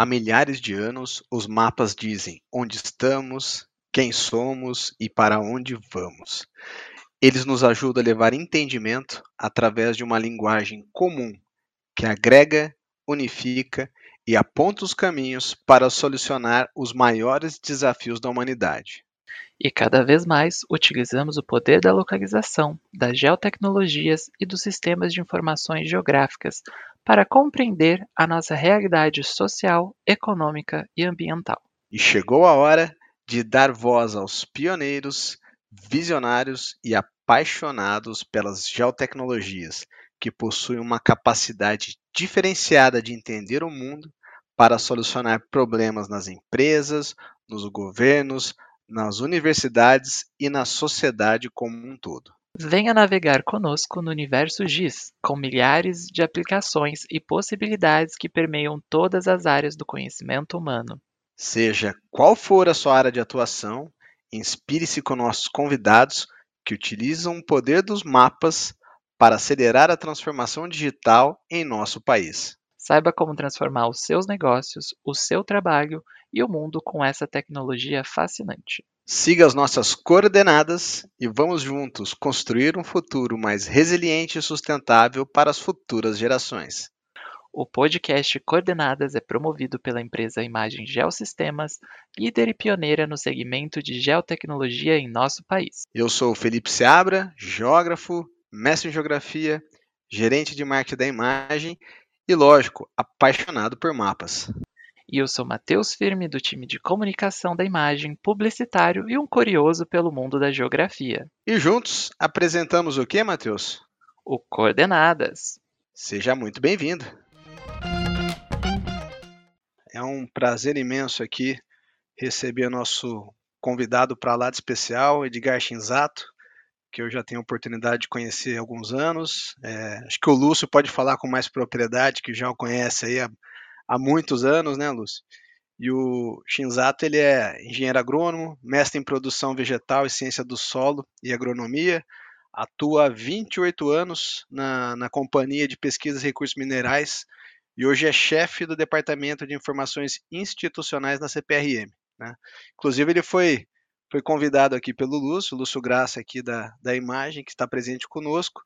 Há milhares de anos, os mapas dizem onde estamos, quem somos e para onde vamos. Eles nos ajudam a levar entendimento através de uma linguagem comum que agrega, unifica e aponta os caminhos para solucionar os maiores desafios da humanidade. E cada vez mais utilizamos o poder da localização, das geotecnologias e dos sistemas de informações geográficas para compreender a nossa realidade social, econômica e ambiental. E chegou a hora de dar voz aos pioneiros, visionários e apaixonados pelas geotecnologias, que possuem uma capacidade diferenciada de entender o mundo para solucionar problemas nas empresas, nos governos, nas universidades e na sociedade como um todo. Venha navegar conosco no universo GIS, com milhares de aplicações e possibilidades que permeiam todas as áreas do conhecimento humano. Seja qual for a sua área de atuação, inspire-se com nossos convidados que utilizam o poder dos mapas para acelerar a transformação digital em nosso país. Saiba como transformar os seus negócios, o seu trabalho e o mundo com essa tecnologia fascinante. Siga as nossas coordenadas e vamos juntos construir um futuro mais resiliente e sustentável para as futuras gerações. O podcast Coordenadas é promovido pela empresa Imagem Geosistemas, líder e pioneira no segmento de geotecnologia em nosso país. Eu sou Felipe Seabra, geógrafo, mestre em geografia, gerente de marketing da imagem e, lógico, apaixonado por mapas. E eu sou Matheus Firme, do time de comunicação da imagem, publicitário e um curioso pelo mundo da geografia. E juntos apresentamos o que, Matheus? O Coordenadas. Seja muito bem-vindo. É um prazer imenso aqui receber nosso convidado para lá de especial, Edgar Shinzato, que eu já tenho a oportunidade de conhecer há alguns anos. É, acho que o Lúcio pode falar com mais propriedade, que já o conhece aí há há muitos anos, né, Lúcio? E o Shinzato, ele é engenheiro agrônomo, mestre em produção vegetal e ciência do solo e agronomia, atua há 28 anos na, na Companhia de Pesquisas e Recursos Minerais e hoje é chefe do Departamento de Informações Institucionais na CPRM. Né? Inclusive, ele foi, foi convidado aqui pelo Lúcio, Lúcio Graça aqui da, da Imagem, que está presente conosco,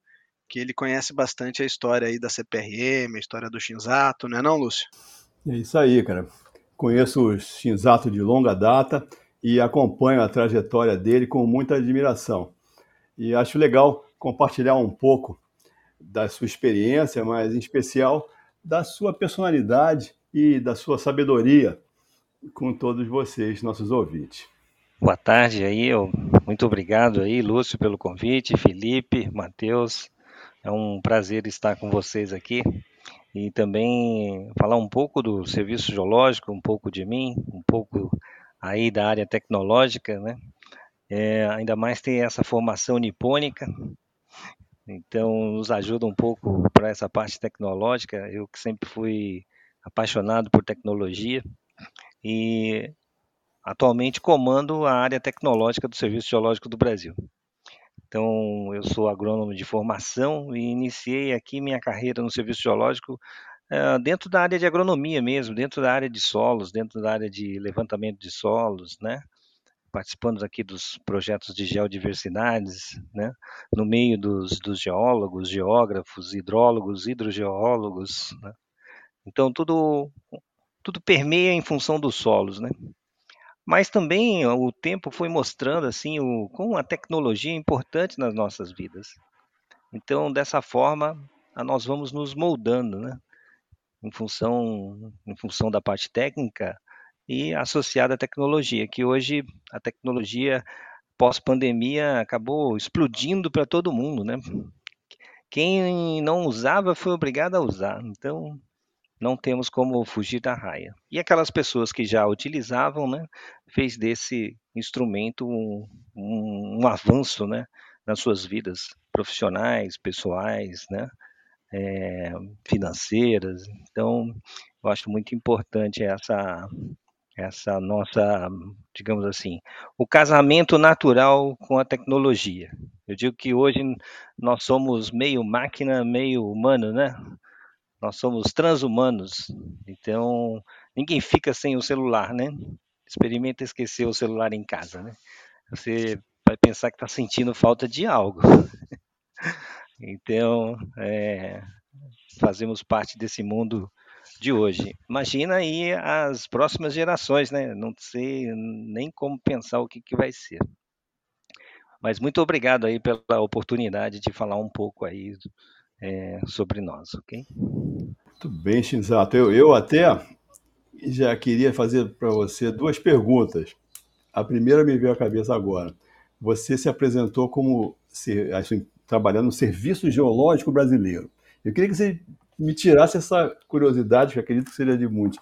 que ele conhece bastante a história aí da CPRM, a história do Shinzato, não é não, Lúcio? É isso aí, cara. Conheço o Shinzato de longa data e acompanho a trajetória dele com muita admiração. E acho legal compartilhar um pouco da sua experiência, mas em especial da sua personalidade e da sua sabedoria com todos vocês, nossos ouvintes. Boa tarde aí, muito obrigado aí, Lúcio, pelo convite, Felipe, Matheus, é um prazer estar com vocês aqui e também falar um pouco do serviço geológico, um pouco de mim, um pouco aí da área tecnológica, né? É, ainda mais ter essa formação nipônica, então nos ajuda um pouco para essa parte tecnológica. Eu que sempre fui apaixonado por tecnologia e atualmente comando a área tecnológica do Serviço Geológico do Brasil. Então, eu sou agrônomo de formação e iniciei aqui minha carreira no serviço geológico uh, dentro da área de agronomia mesmo, dentro da área de solos, dentro da área de levantamento de solos, né? Participando aqui dos projetos de geodiversidades, né? No meio dos, dos geólogos, geógrafos, hidrólogos, hidrogeólogos, né? Então, tudo, tudo permeia em função dos solos, né? Mas também o tempo foi mostrando assim o como a tecnologia é importante nas nossas vidas. Então, dessa forma, nós vamos nos moldando, né? Em função, em função da parte técnica e associada à tecnologia, que hoje a tecnologia pós-pandemia acabou explodindo para todo mundo, né? Quem não usava foi obrigado a usar. Então, não temos como fugir da raia. E aquelas pessoas que já utilizavam, né, fez desse instrumento um, um, um avanço, né, nas suas vidas profissionais, pessoais, né, é, financeiras. Então, eu acho muito importante essa essa nossa, digamos assim, o casamento natural com a tecnologia. Eu digo que hoje nós somos meio máquina, meio humano, né? Nós somos transhumanos, então ninguém fica sem o celular, né? Experimenta esquecer o celular em casa, né? Você vai pensar que está sentindo falta de algo. então, é, fazemos parte desse mundo de hoje. Imagina aí as próximas gerações, né? Não sei nem como pensar o que, que vai ser. Mas muito obrigado aí pela oportunidade de falar um pouco aí é, sobre nós, ok? Muito bem, Shinzato. Eu, eu até já queria fazer para você duas perguntas. A primeira me veio à cabeça agora. Você se apresentou como assim, trabalhando no Serviço Geológico Brasileiro. Eu queria que você me tirasse essa curiosidade, que acredito que seria de muitos.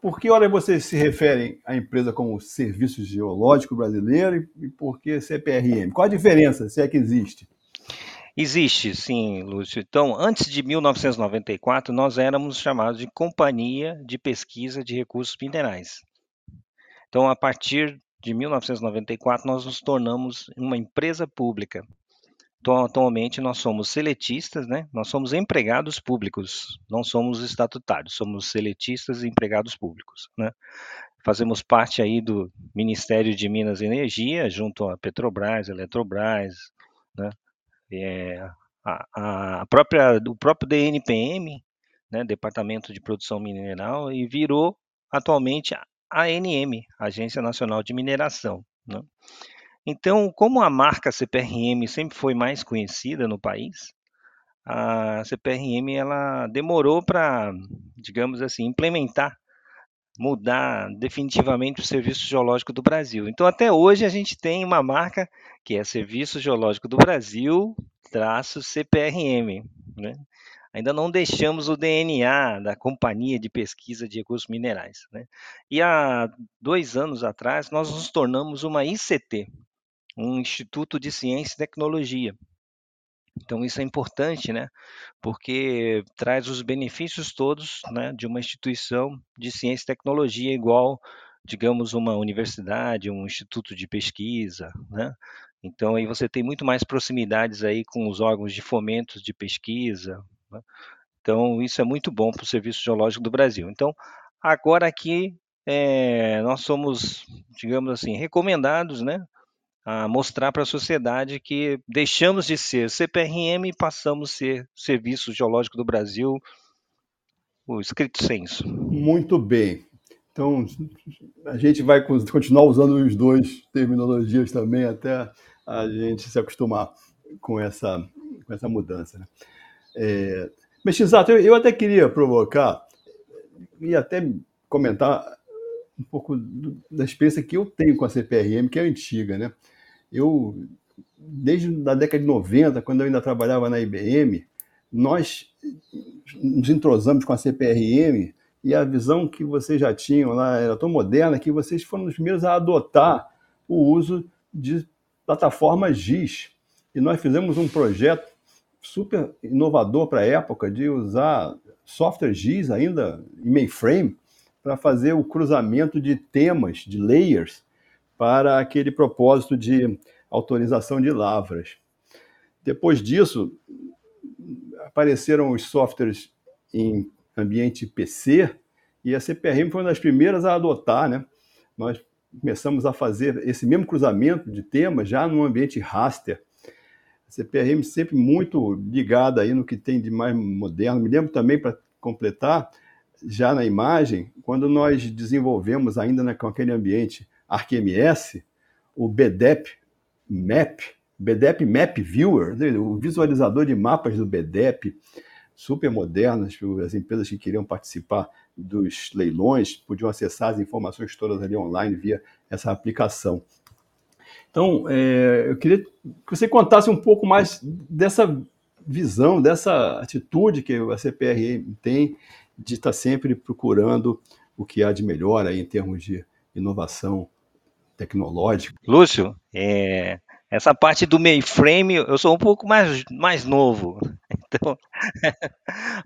Por que hora vocês se referem à empresa como Serviço Geológico Brasileiro e por que CPRM? Qual a diferença, se é que existe? Existe, sim, Lúcio. Então, antes de 1994, nós éramos chamados de Companhia de Pesquisa de Recursos Minerais. Então, a partir de 1994, nós nos tornamos uma empresa pública. Então, atualmente, nós somos seletistas, né? Nós somos empregados públicos, não somos estatutários, somos seletistas e empregados públicos, né? Fazemos parte aí do Ministério de Minas e Energia, junto à Petrobras, Eletrobras, né? É, a, a própria, o próprio DNPM, né? Departamento de Produção Mineral, e virou atualmente a ANM, Agência Nacional de Mineração, né? Então, como a marca CPRM sempre foi mais conhecida no país, a CPRM ela demorou para, digamos assim, implementar, mudar definitivamente o Serviço Geológico do Brasil. Então, até hoje a gente tem uma marca que é Serviço Geológico do Brasil, traço CPRM, né? Ainda não deixamos o DNA da Companhia de Pesquisa de Recursos Minerais. Né? E há dois anos atrás, nós nos tornamos uma ICT, um instituto de ciência e tecnologia. Então isso é importante, né? Porque traz os benefícios todos, né, de uma instituição de ciência e tecnologia igual, digamos, uma universidade, um instituto de pesquisa, né? Então aí você tem muito mais proximidades aí com os órgãos de fomento de pesquisa. Né? Então isso é muito bom para o Serviço Geológico do Brasil. Então agora aqui é, nós somos, digamos assim, recomendados, né? A mostrar para a sociedade que deixamos de ser CPRM e passamos a ser Serviço Geológico do Brasil, o escrito senso. Muito bem. Então, a gente vai continuar usando os dois terminologias também até a gente se acostumar com essa, com essa mudança. Né? É, mas, exato, eu, eu até queria provocar e até comentar um pouco da experiência que eu tenho com a CPRM, que é antiga, né? Eu, desde a década de 90, quando eu ainda trabalhava na IBM, nós nos entrosamos com a CPRM e a visão que vocês já tinham lá era tão moderna que vocês foram os primeiros a adotar o uso de plataformas GIS. E nós fizemos um projeto super inovador para a época de usar software GIS ainda em mainframe para fazer o cruzamento de temas, de layers, para aquele propósito de autorização de lavras. Depois disso, apareceram os softwares em ambiente PC e a CPRM foi uma das primeiras a adotar, né? Nós começamos a fazer esse mesmo cruzamento de temas já no ambiente raster. A CPRM sempre muito ligada aí no que tem de mais moderno. Me lembro também, para completar, já na imagem, quando nós desenvolvemos ainda né, com aquele ambiente ArcMS, o BDEP Map, BDEP Map Viewer, o visualizador de mapas do BDEP, super modernas, as empresas que queriam participar dos leilões podiam acessar as informações todas ali online via essa aplicação. Então, é, eu queria que você contasse um pouco mais dessa visão, dessa atitude que a CPR tem de estar sempre procurando o que há de melhor aí em termos de inovação tecnológico. Lúcio, é, essa parte do mainframe, eu sou um pouco mais, mais novo, então,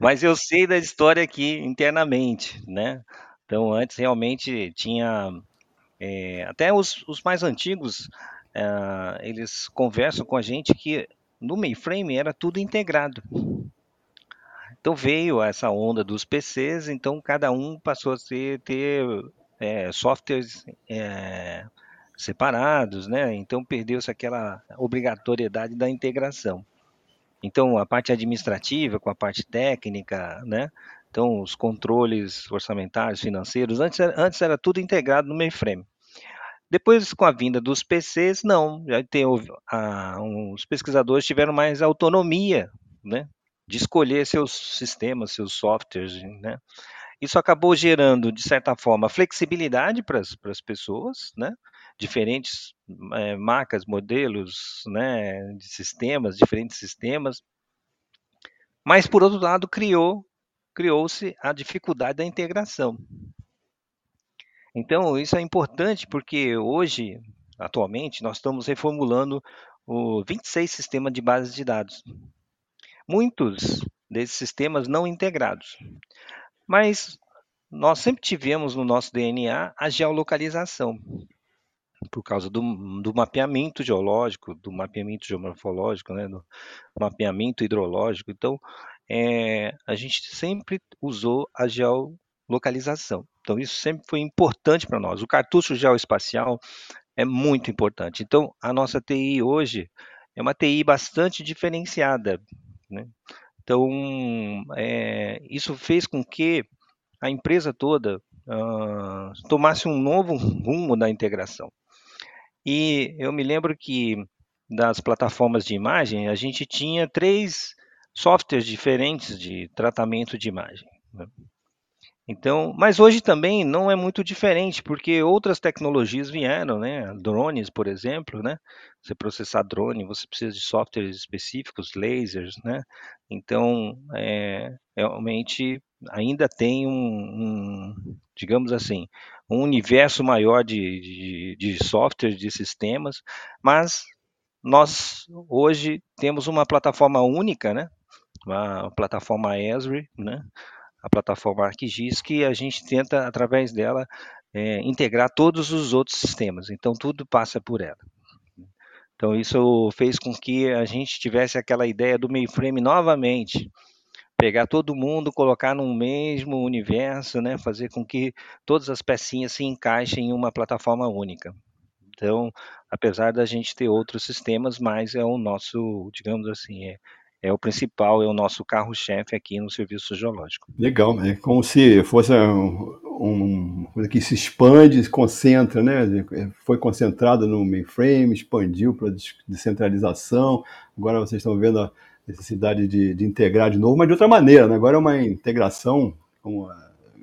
mas eu sei da história aqui internamente, né? Então, antes realmente tinha, é, até os, os, mais antigos, é, eles conversam com a gente que no mainframe era tudo integrado. Então veio essa onda dos PCs, então cada um passou a ter, ter é, softwares é, separados, né? Então perdeu-se aquela obrigatoriedade da integração. Então a parte administrativa com a parte técnica, né? Então os controles orçamentários, financeiros, antes era, antes era tudo integrado no mainframe. Depois, com a vinda dos PCs, não. Já tem, a, os pesquisadores tiveram mais autonomia, né? de escolher seus sistemas, seus softwares, né? Isso acabou gerando, de certa forma, flexibilidade para as pessoas, né? Diferentes é, marcas, modelos, né? De sistemas, diferentes sistemas. Mas, por outro lado, criou criou-se a dificuldade da integração. Então, isso é importante porque hoje, atualmente, nós estamos reformulando o 26 sistemas de bases de dados muitos desses sistemas não integrados. Mas nós sempre tivemos no nosso DNA a geolocalização, por causa do, do mapeamento geológico, do mapeamento geomorfológico, né, do mapeamento hidrológico. Então, é, a gente sempre usou a geolocalização. Então, isso sempre foi importante para nós. O cartucho geoespacial é muito importante. Então, a nossa TI hoje é uma TI bastante diferenciada, né? Então, é, isso fez com que a empresa toda uh, tomasse um novo rumo na integração. E eu me lembro que das plataformas de imagem, a gente tinha três softwares diferentes de tratamento de imagem. Né? Então, mas hoje também não é muito diferente, porque outras tecnologias vieram, né? Drones, por exemplo, né? Você processar drone, você precisa de softwares específicos, lasers, né? Então, é, realmente ainda tem um, um, digamos assim, um universo maior de, de, de softwares, de sistemas, mas nós hoje temos uma plataforma única, né? Uma plataforma Esri, né? a plataforma ArcGIS, que a gente tenta, através dela, é, integrar todos os outros sistemas. Então, tudo passa por ela. Então, isso fez com que a gente tivesse aquela ideia do mainframe novamente, pegar todo mundo, colocar num mesmo universo, né, fazer com que todas as pecinhas se encaixem em uma plataforma única. Então, apesar da gente ter outros sistemas, mas é o nosso, digamos assim, é, é o principal, é o nosso carro-chefe aqui no serviço geológico. Legal, é como se fosse um, coisa que se expande, se concentra, né? Foi concentrado no mainframe, expandiu para descentralização. Agora vocês estão vendo a necessidade de, de, integrar de novo, mas de outra maneira, né? Agora é uma integração, como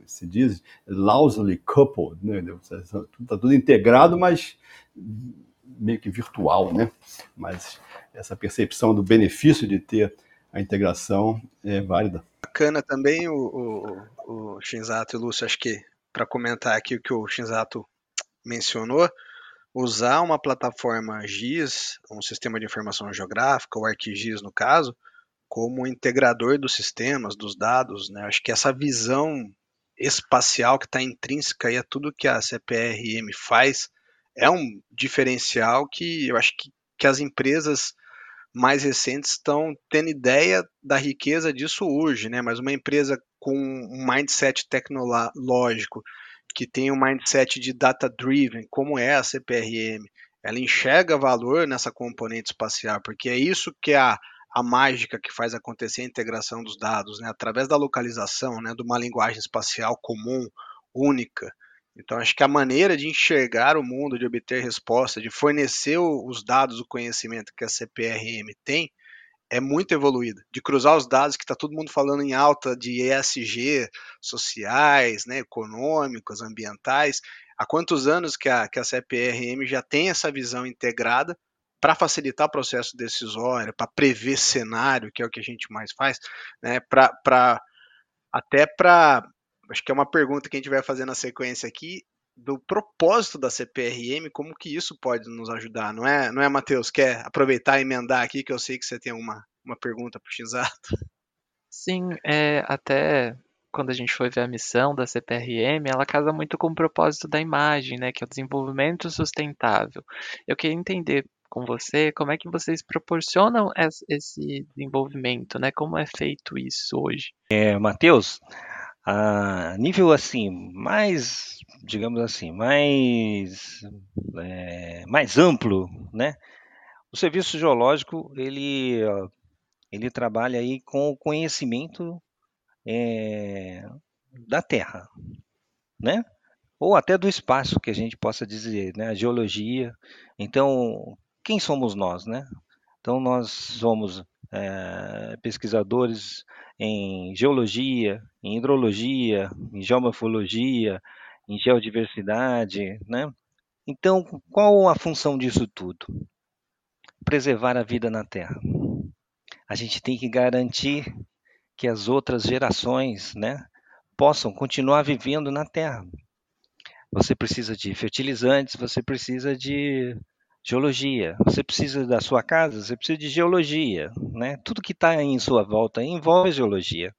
se diz, loosely coupled, né? Está tudo integrado, mas meio que virtual, né? Mas essa percepção do benefício de ter a integração é válida. Bacana também o, o, o Shinzato e o Lúcio, acho que para comentar aqui o que o Shinzato mencionou, usar uma plataforma GIS, um sistema de informação geográfica, o ArcGIS no caso, como integrador dos sistemas, dos dados, né? Acho que essa visão espacial que está intrínseca aí a tudo que a CPRM faz é um diferencial que eu acho que, que as empresas mais recentes estão tendo ideia da riqueza disso hoje, né? Mas uma empresa com um mindset tecnológico, que tem um mindset de data-driven, como é a CPRM, ela enxerga valor nessa componente espacial, porque é isso que é a, a mágica que faz acontecer a integração dos dados, né? Através da localização, né? De uma linguagem espacial comum, única. Então, acho que a maneira de enxergar o mundo, de obter resposta, de fornecer os dados, o conhecimento que a CPRM tem, é muito evoluída. De cruzar os dados que está todo mundo falando em alta de ESG, sociais, né, econômicos, ambientais. Há quantos anos que a, que a CPRM já tem essa visão integrada para facilitar o processo decisório, para prever cenário, que é o que a gente mais faz, né, pra, pra até para acho que é uma pergunta que a gente vai fazer na sequência aqui do propósito da CPRM, como que isso pode nos ajudar, não é, não é Matheus? Quer aproveitar e emendar aqui, que eu sei que você tem uma, uma pergunta para o Xato. Sim, é, até quando a gente foi ver a missão da CPRM, ela casa muito com o propósito da imagem, né, que é o desenvolvimento sustentável. Eu queria entender com você, como é que vocês proporcionam esse desenvolvimento, né? Como é feito isso hoje? É, Matheus, a nível assim, mais, digamos assim, mais, é, mais amplo, né? O serviço geológico, ele, ele trabalha aí com o conhecimento é, da Terra, né? Ou até do espaço, que a gente possa dizer, né? A geologia. Então, quem somos nós, né? Então, nós somos é, pesquisadores em geologia, em hidrologia, em geomorfologia, em geodiversidade, né? Então, qual a função disso tudo? Preservar a vida na Terra. A gente tem que garantir que as outras gerações, né, possam continuar vivendo na Terra. Você precisa de fertilizantes, você precisa de geologia, você precisa da sua casa, você precisa de geologia, né? Tudo que está em sua volta envolve geologia,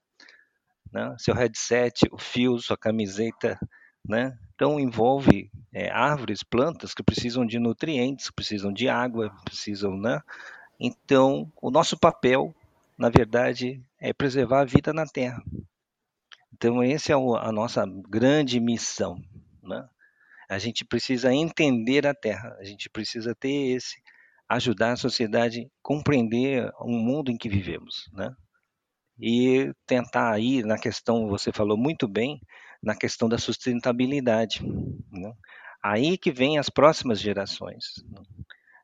né? Seu headset, o fio, sua camiseta, né? Então envolve é, árvores, plantas que precisam de nutrientes, precisam de água, precisam, né? Então o nosso papel, na verdade, é preservar a vida na Terra. Então essa é a nossa grande missão, né? A gente precisa entender a Terra, a gente precisa ter esse ajudar a sociedade a compreender o mundo em que vivemos, né? E tentar aí na questão, você falou muito bem, na questão da sustentabilidade, né? Aí que vem as próximas gerações. Né?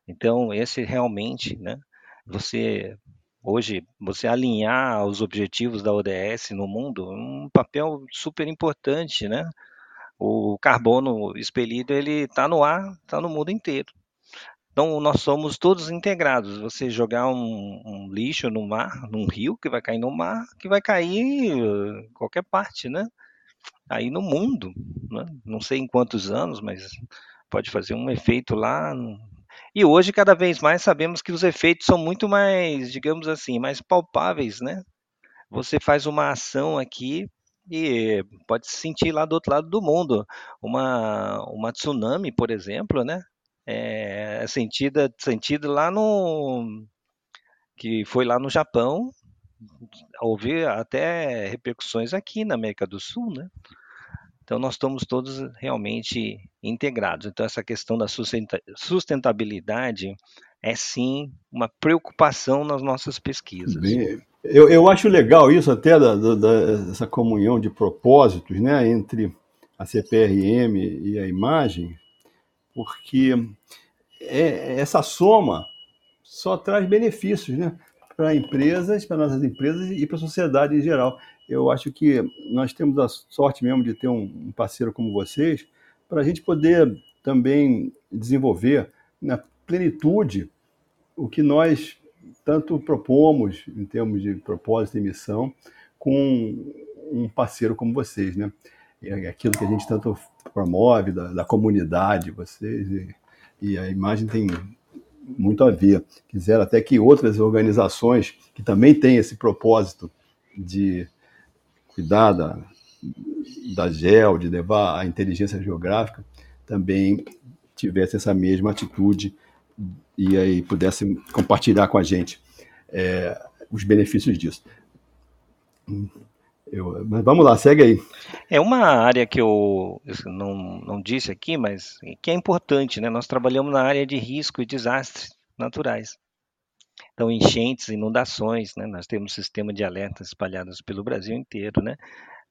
Então, esse realmente, né? Você hoje você alinhar os objetivos da ODS no mundo, um papel super importante, né? O carbono expelido ele está no ar, está no mundo inteiro. Então nós somos todos integrados. Você jogar um, um, lixo no mar, num rio que vai cair no mar, que vai cair em qualquer parte, né? Aí no mundo, né? não sei em quantos anos, mas pode fazer um efeito lá. E hoje cada vez mais sabemos que os efeitos são muito mais, digamos assim, mais palpáveis, né? Você faz uma ação aqui e pode se sentir lá do outro lado do mundo. Uma, uma tsunami, por exemplo, né? É sentida, sentido lá no. que foi lá no Japão, houve até repercussões aqui na América do Sul, né? Então, nós estamos todos realmente integrados. Então, essa questão da sustentabilidade é sim uma preocupação nas nossas pesquisas. Bem, eu, eu acho legal isso até da, da, dessa comunhão de propósitos né, entre a CPRM e a imagem, porque é, essa soma só traz benefícios né, para empresas, para nossas empresas e para a sociedade em geral. Eu acho que nós temos a sorte mesmo de ter um parceiro como vocês para a gente poder também desenvolver na plenitude o que nós tanto propomos, em termos de propósito e missão, com um parceiro como vocês, né? É aquilo que a gente tanto promove, da, da comunidade, vocês, e, e, a imagem tem muito a ver. Quiseram até que outras organizações que também têm esse propósito de cuidar da, da GEL, de levar a inteligência geográfica, também tivessem essa mesma atitude e aí pudesse compartilhar com a gente é, os benefícios disso. Eu, mas vamos lá, segue aí. É uma área que eu não, não disse aqui, mas que é importante, né? Nós trabalhamos na área de risco e desastres naturais. Então, enchentes, inundações, né? Nós temos sistema de alertas espalhados pelo Brasil inteiro, né?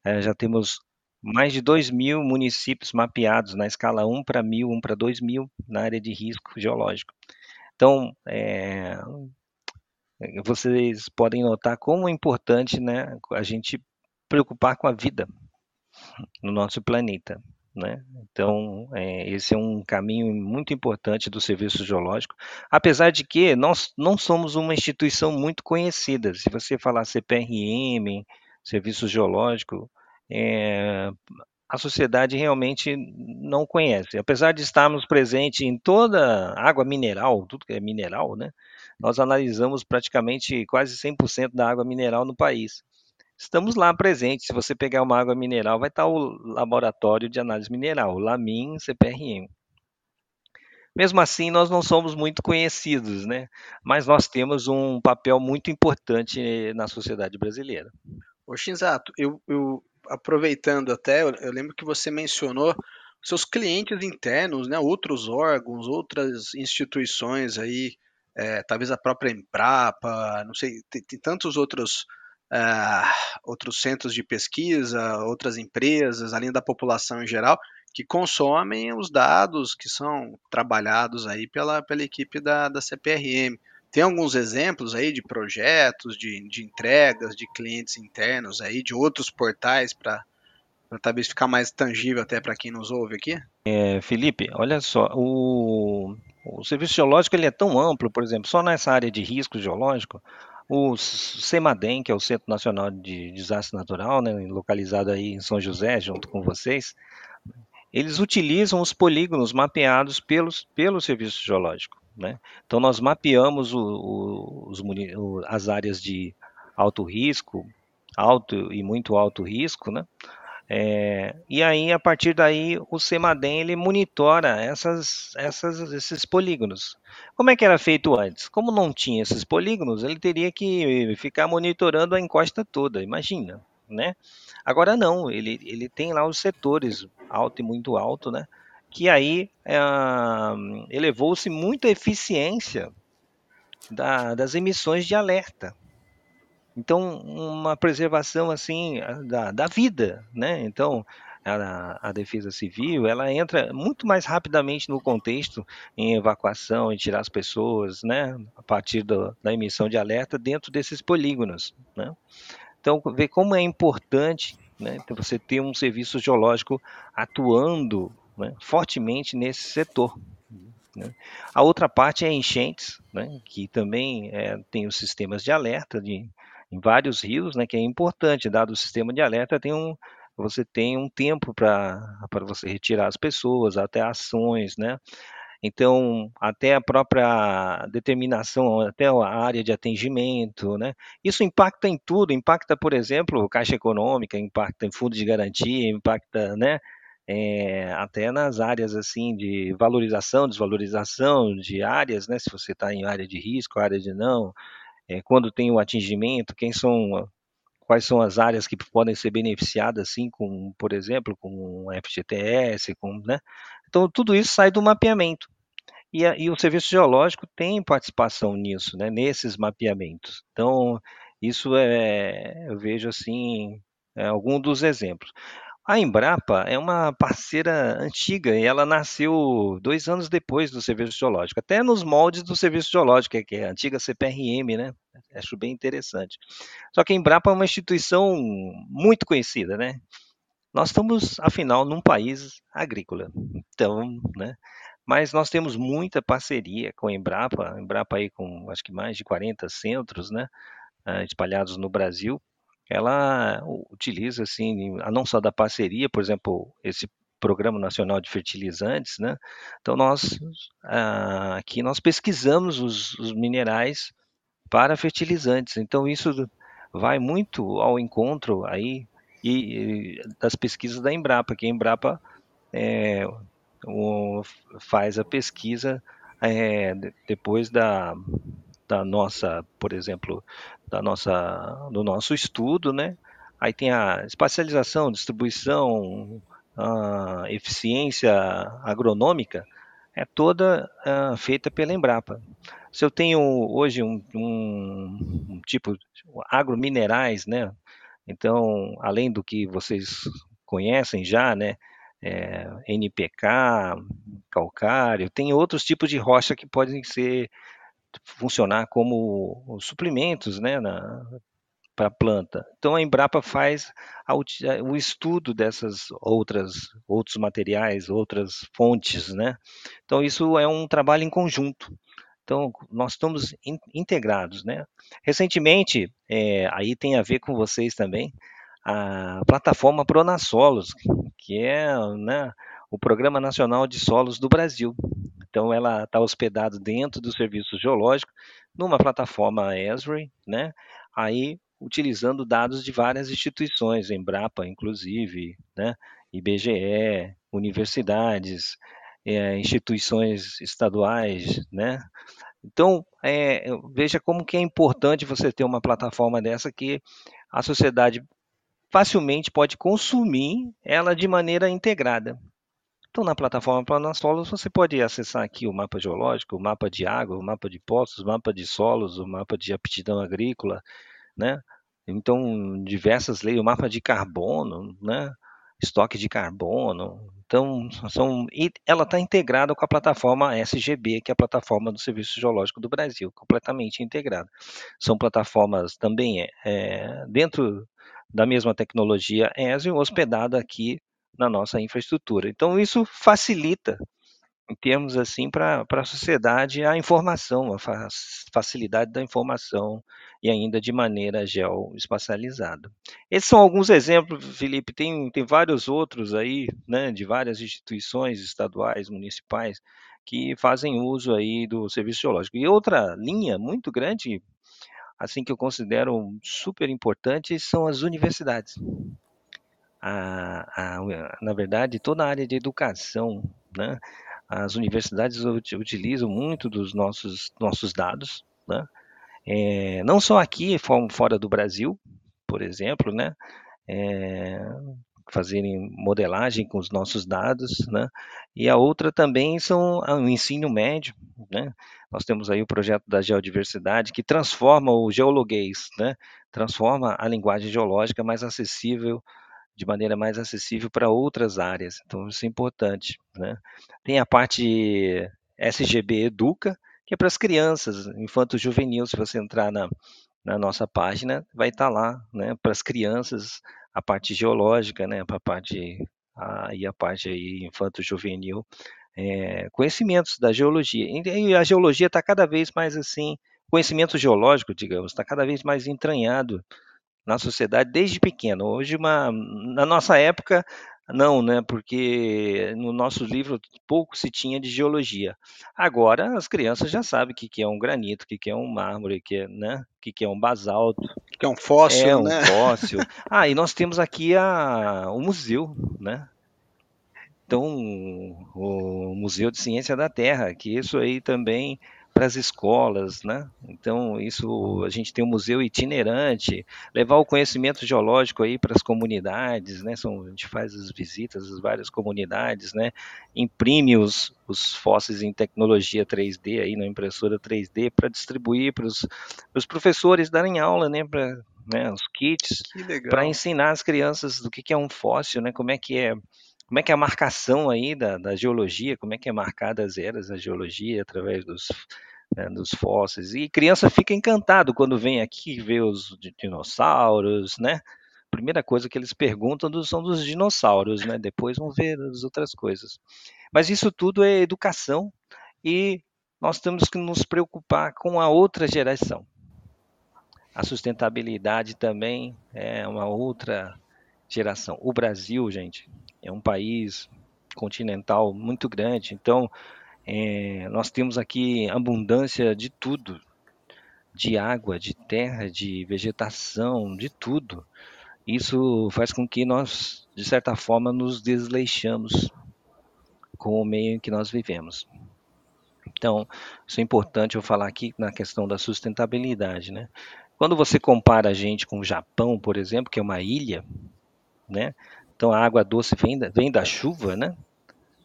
É, já temos mais de 2 mil municípios mapeados na escala 1 para 1.000, 1 para 2 mil na área de risco geológico. Então, é, vocês podem notar como é importante né, a gente preocupar com a vida no nosso planeta. Né? Então, é, esse é um caminho muito importante do serviço geológico, apesar de que nós não somos uma instituição muito conhecida. Se você falar CPRM, Serviço Geológico, é, a sociedade realmente não conhece. Apesar de estarmos presentes em toda água mineral, tudo que é mineral, né? Nós analisamos praticamente quase 100% da água mineral no país. Estamos lá presentes. Se você pegar uma água mineral, vai estar o laboratório de análise mineral, o LAMIN CPRM. mesmo assim nós não somos muito conhecidos, né? Mas nós temos um papel muito importante na sociedade brasileira. Ô Shinzato, eu, eu aproveitando até, eu, lembro que você mencionou seus clientes internos, né, outros órgãos, outras instituições aí, é, talvez a própria Embrapa, não sei, tem, tem tantos outros uh, outros centros de pesquisa, outras empresas, além da população em geral, que consomem os dados que são trabalhados aí pela, pela equipe da, da CPRM. Tem alguns exemplos aí de projetos, de, de entregas, de clientes internos aí, de outros portais para talvez ficar mais tangível até para quem nos ouve aqui? É, Felipe, olha só, o, o serviço geológico ele é tão amplo, por exemplo, só nessa área de risco geológico, o CEMADEM, que é o Centro Nacional de Desastre Natural, né, localizado aí em São José, junto com vocês, eles utilizam os polígonos mapeados pelos, pelo Serviço Geológico. Né? Então, nós mapeamos o, o, os, as áreas de alto risco, alto e muito alto risco, né? É, e aí, a partir daí, o CEMADEM ele monitora essas, essas, esses polígonos. Como é que era feito antes? Como não tinha esses polígonos, ele teria que ficar monitorando a encosta toda, imagina, né? Agora não, ele, ele tem lá os setores, alto e muito alto, né? Que aí é, elevou-se muito a eficiência da, das emissões de alerta. Então, uma preservação assim da, da vida, né? Então, a, a, defesa civil ela entra muito mais rapidamente no contexto em evacuação, em tirar as pessoas, né? A partir do, da emissão de alerta dentro desses polígonos, né? Então, ver como é importante né, você ter um serviço geológico atuando né, fortemente nesse setor. Né? A outra parte é enchentes, né, que também é, tem os sistemas de alerta de em vários rios, né, que é importante, dado o sistema de alerta, tem um, você tem um tempo para você retirar as pessoas, até ações, né? Então, até a própria determinação, até a área de atendimento, né? Isso impacta em tudo, impacta, por exemplo, caixa econômica, impacta em fundo de garantia, impacta, né? É, até nas áreas assim de valorização, desvalorização de áreas, né? Se você está em área de risco, área de não, é, quando tem o atingimento, quem são, quais são as áreas que podem ser beneficiadas, assim, com, por exemplo, com FGTS, com, né? Então, tudo isso sai do mapeamento. E, a, e, o Serviço Geológico tem participação nisso, né, nesses mapeamentos. Então, isso é, eu vejo assim, é algum dos exemplos. A Embrapa é uma parceira antiga e ela nasceu dois anos depois do Serviço Geológico, até nos moldes do Serviço Geológico, que é a antiga CPRM, né? Acho bem interessante. Só que a Embrapa é uma instituição muito conhecida, né? Nós estamos, afinal, num país agrícola, então, né? Mas nós temos muita parceria com a Embrapa, a Embrapa aí com acho que mais de 40 centros, né? Ah, espalhados no Brasil, ela utiliza assim, não só da parceria, por exemplo, esse Programa Nacional de Fertilizantes, né? Então nós ah, aqui nós pesquisamos os, os, minerais para fertilizantes. Então isso vai muito ao encontro aí e, e das pesquisas da Embrapa, que a Embrapa é, o, faz a pesquisa é, depois da, da nossa, por exemplo, da nossa, do nosso estudo, né? Aí tem a espacialização, distribuição, a eficiência agronômica, é toda uh, feita pela Embrapa. Se eu tenho hoje um, um, um tipo agrominerais, né? Então, além do que vocês conhecem já, né? É, NPK, calcário, tem outros tipos de rocha que podem ser funcionar como suplementos né, para a planta. Então a Embrapa faz a, o estudo dessas outras outros materiais, outras fontes, né? Então isso é um trabalho em conjunto. Então nós estamos in, integrados, né? Recentemente, é, aí tem a ver com vocês também, a plataforma Pronasolos, que é né, o Programa Nacional de Solos do Brasil. Então, ela está hospedada dentro do serviço geológico, numa plataforma Esri, né? Aí, utilizando dados de várias instituições, Embrapa, inclusive, né? IBGE, universidades, é, instituições estaduais, né? Então, é, veja como que é importante você ter uma plataforma dessa que a sociedade facilmente pode consumir ela de maneira integrada. Então, na plataforma Planasolos, você pode acessar aqui o mapa geológico, o mapa de água, o mapa de poços, o mapa de solos, o mapa de aptidão agrícola, né? Então, diversas leis, o mapa de carbono, né? Estoque de carbono. Então, são, e ela está integrada com a plataforma SGB, que é a plataforma do Serviço Geológico do Brasil, completamente integrada. São plataformas também é, dentro da mesma tecnologia ESIO, hospedada aqui na nossa infraestrutura. Então, isso facilita em termos assim para a sociedade a informação, a facilidade da informação e ainda de maneira geoespacializada. Esses são alguns exemplos, Felipe, tem, tem vários outros aí, né, de várias instituições estaduais, municipais, que fazem uso aí do serviço geológico. E outra linha muito grande, assim que eu considero super importante, são as universidades. A, a, na verdade, toda a área de educação, né, as universidades utilizam muito dos nossos, nossos dados, né? É, não só aqui, fora do Brasil, por exemplo, né? É, fazerem modelagem com os nossos dados, né? E a outra também são o ensino médio, né? Nós temos aí o projeto da geodiversidade que transforma o geologuês, né? Transforma a linguagem geológica mais acessível de maneira mais acessível para outras áreas. Então, isso é importante. Né? Tem a parte SGB Educa, que é para as crianças, infanto juvenil. Se você entrar na, na nossa página, vai estar tá lá, né, para as crianças, a parte geológica, né, para a parte aí a parte aí infanto juvenil, é, conhecimentos da geologia. E a geologia está cada vez mais assim, conhecimento geológico, digamos, está cada vez mais entranhado na sociedade desde pequeno. Hoje, uma, na nossa época, não, né? Porque no nosso livro pouco se tinha de geologia. Agora as crianças já sabem o que, que é um granito, o que, que é um mármore, que é, né? o que, que é um basalto. Que é um fóssil, é um né? fóssil. Ah, e nós temos aqui a, o museu, né? Então, o Museu de Ciência da Terra, que isso aí também para as escolas, né? Então, isso a gente tem um museu itinerante, levar o conhecimento geológico aí para as comunidades, né? São, a gente faz as visitas às várias comunidades, né? Imprime os, os fósseis em tecnologia 3D aí na impressora 3D para distribuir para os professores darem aula, né? Para né, os kits para ensinar as crianças do que, que é um fóssil, né? Como é que é como é que é a marcação aí da, da geologia, como é que é marcada as eras da geologia através dos, né, dos fósseis. E criança fica encantado quando vem aqui ver os dinossauros, né? Primeira coisa que eles perguntam são dos dinossauros, né? Depois vão ver as outras coisas. Mas isso tudo é educação e nós temos que nos preocupar com a outra geração. A sustentabilidade também é uma outra geração. O Brasil, gente, é um país continental muito grande, então é, nós temos aqui abundância de tudo, de água, de terra, de vegetação, de tudo. Isso faz com que nós, de certa forma, nos desleixamos com o meio em que nós vivemos. Então, isso é importante eu falar aqui na questão da sustentabilidade, né? Quando você compara a gente com o Japão, por exemplo, que é uma ilha, né? Então a água doce vem da, vem da chuva, né?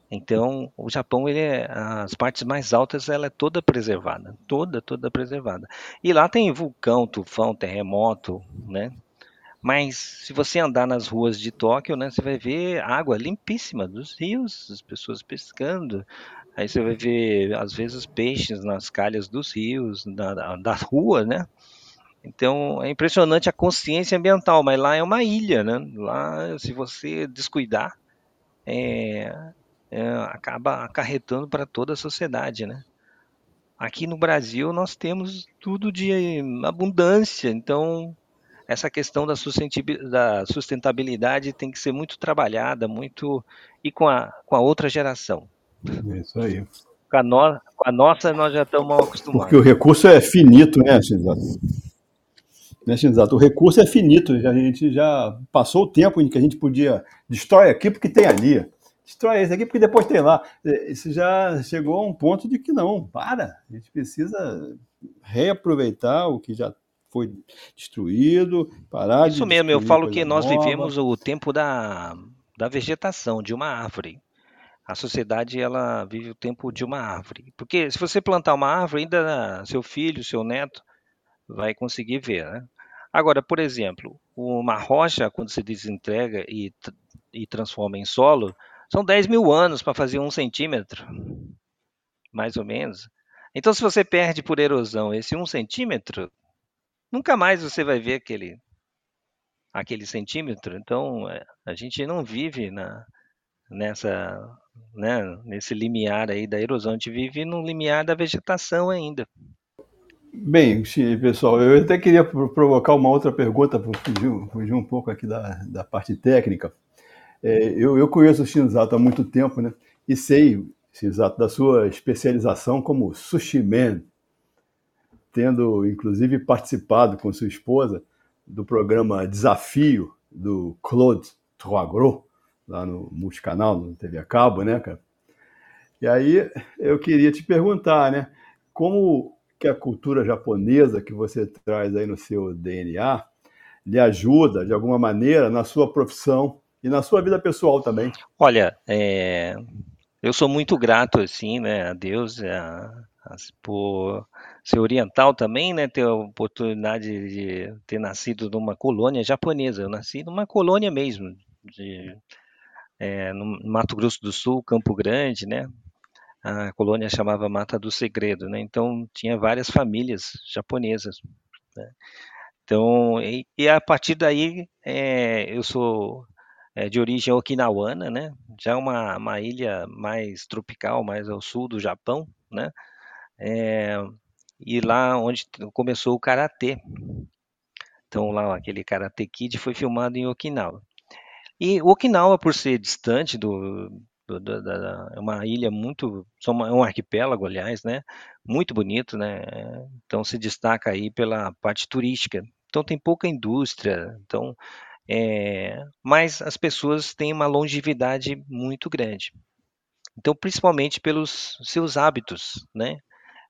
Então o Japão, ele é, as partes mais altas, ela é toda preservada, toda, toda preservada. E lá tem vulcão, tufão, terremoto, né? Mas se você andar nas ruas de Tóquio, né, você vai ver água limpíssima dos rios, as pessoas pescando. Aí você vai ver, às vezes, peixes nas calhas dos rios, da, da rua, né? Então é impressionante a consciência ambiental, mas lá é uma ilha, né? Lá, se você descuidar, é, é, acaba acarretando para toda a sociedade, né? Aqui no Brasil nós temos tudo de abundância, então essa questão da sustentabilidade tem que ser muito trabalhada, muito e com a, com a outra geração. É isso aí. Com a, no, com a nossa nós já estamos acostumados. Porque o recurso é finito, né, Cisado? Né, Exato. O recurso é finito, a gente já passou o tempo em que a gente podia destrói aqui porque tem ali. destrói esse aqui, porque depois tem lá. É, isso já chegou a um ponto de que não, para. A gente precisa reaproveitar o que já foi destruído, parar Isso de mesmo, eu falo que nós nova. vivemos o tempo da, da vegetação, de uma árvore. A sociedade, ela vive o tempo de uma árvore. Porque se você plantar uma árvore, ainda seu filho, seu neto, vai conseguir ver, né? Agora, por exemplo, uma rocha, quando se desentrega e, e transforma em solo, são 10 mil anos para fazer um centímetro, mais ou menos. Então, se você perde por erosão esse um centímetro, nunca mais você vai ver aquele, aquele centímetro. Então, é, a gente não vive na, nessa, né, nesse limiar aí da erosão, a gente vive no limiar da vegetação ainda. Bem, pessoal, eu até queria pro- provocar uma outra pergunta, fugir, fugir um pouco aqui da, da parte técnica. É, eu, eu conheço o Shinzato há muito tempo, né? E sei, Shinzato, da sua especialização como sushi man, tendo inclusive participado com sua esposa do programa Desafio do Claude Troagro, lá no Multicanal, no TV a cabo, né, cara? E aí eu queria te perguntar, né? Como que a cultura japonesa que você traz aí no seu DNA lhe ajuda, de alguma maneira, na sua profissão e na sua vida pessoal também? Olha, é, eu sou muito grato, assim, né, a Deus, a, a- por ser oriental também, né, ter a oportunidade de ter nascido numa colônia japonesa. Eu nasci numa colônia mesmo, de, é, no Mato Grosso do Sul, Campo Grande, né, a colônia chamava Mata do Segredo, né, então tinha várias famílias japonesas, né. Então, e, e a partir daí, é, eu sou é, de origem okinawana, né? Já uma, uma ilha mais tropical, mais ao sul do Japão, né? É, e lá onde começou o karatê. Então, lá aquele Karate Kid foi filmado em Okinawa. E Okinawa, por ser distante do, do- da, da- é uma ilha muito, é um arquipélago, aliás, né? Muito bonito, né? Então se destaca aí pela parte turística. Então tem pouca indústria, então é, mas as pessoas têm uma longevidade muito grande. Então, principalmente pelos seus hábitos, né?